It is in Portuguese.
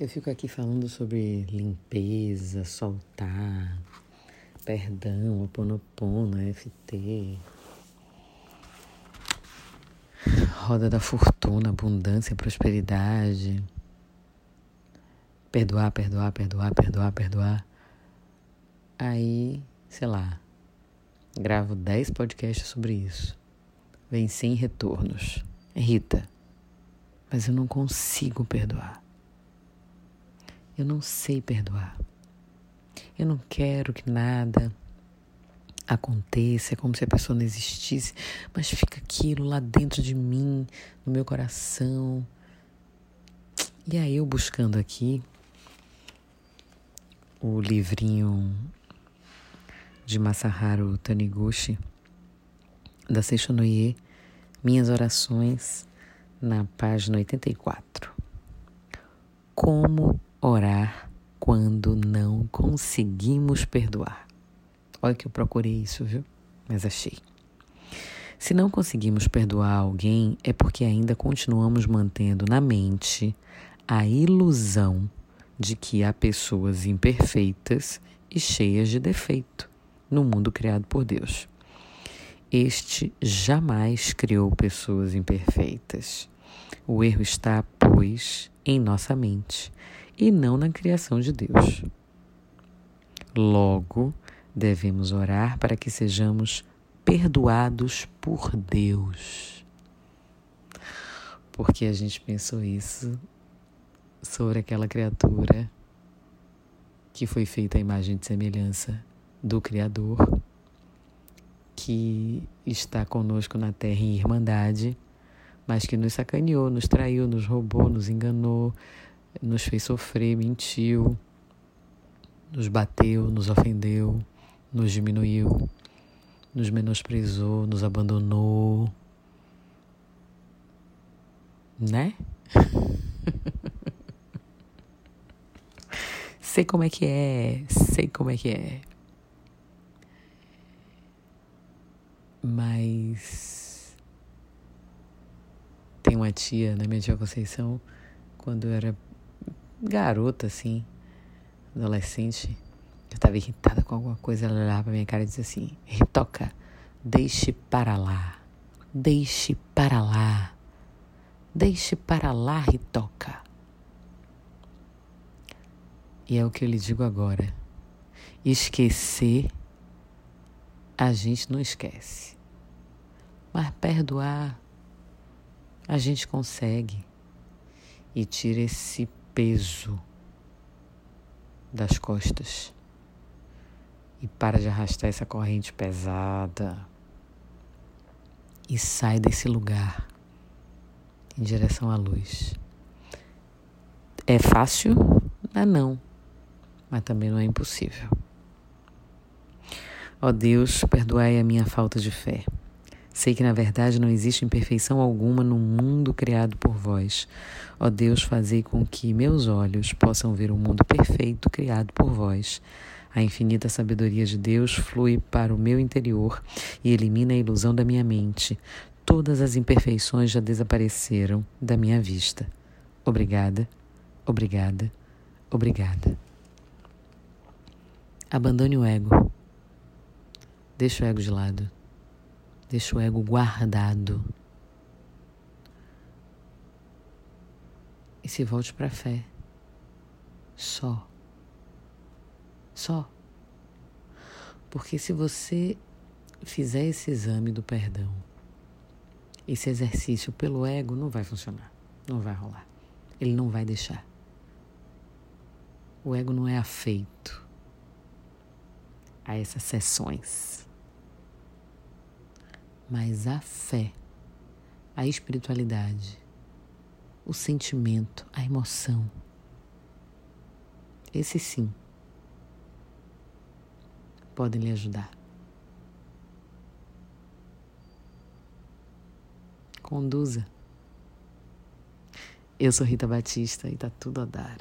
Eu fico aqui falando sobre limpeza, soltar, perdão, oponopono, FT, roda da fortuna, abundância, prosperidade, perdoar, perdoar, perdoar, perdoar, perdoar. Aí, sei lá, gravo 10 podcasts sobre isso. Vem sem retornos. Rita, mas eu não consigo perdoar. Eu não sei perdoar. Eu não quero que nada aconteça, é como se a pessoa não existisse, mas fica aquilo lá dentro de mim, no meu coração. E aí eu buscando aqui o livrinho de Masaharu Taniguchi, da Seishonoye, Minhas Orações, na página 84. Como orar quando não conseguimos perdoar. Olha que eu procurei isso, viu? Mas achei. Se não conseguimos perdoar alguém, é porque ainda continuamos mantendo na mente a ilusão de que há pessoas imperfeitas e cheias de defeito no mundo criado por Deus. Este jamais criou pessoas imperfeitas. O erro está, pois, em nossa mente e não na criação de Deus. Logo, devemos orar para que sejamos perdoados por Deus. Porque a gente pensou isso sobre aquela criatura que foi feita à imagem de semelhança do Criador, que está conosco na terra em irmandade, mas que nos sacaneou, nos traiu, nos roubou, nos enganou, nos fez sofrer, mentiu, nos bateu, nos ofendeu, nos diminuiu, nos menosprezou, nos abandonou. Né? sei como é que é, sei como é que é. Mas uma tia, né, minha tia Conceição, quando eu era garota, assim, adolescente, eu estava irritada com alguma coisa, ela olhava pra minha cara e dizia assim: Ritoca, deixe para lá, deixe para lá, deixe para lá, Ritoca. E é o que eu lhe digo agora: esquecer, a gente não esquece, mas perdoar, a gente consegue e tira esse peso das costas e para de arrastar essa corrente pesada e sai desse lugar em direção à luz. É fácil? Não, é não, mas também não é impossível. Ó oh Deus, perdoai a minha falta de fé. Sei que na verdade não existe imperfeição alguma no mundo criado por vós. Ó Deus, fazei com que meus olhos possam ver o mundo perfeito criado por vós. A infinita sabedoria de Deus flui para o meu interior e elimina a ilusão da minha mente. Todas as imperfeições já desapareceram da minha vista. Obrigada, obrigada, obrigada. Abandone o ego. Deixe o ego de lado. Deixa o ego guardado. E se volte para a fé. Só. Só. Porque se você fizer esse exame do perdão, esse exercício pelo ego não vai funcionar. Não vai rolar. Ele não vai deixar. O ego não é afeito a essas sessões mas a fé, a espiritualidade, o sentimento, a emoção. Esse sim podem lhe ajudar. Conduza. Eu sou Rita Batista e tá tudo a dar.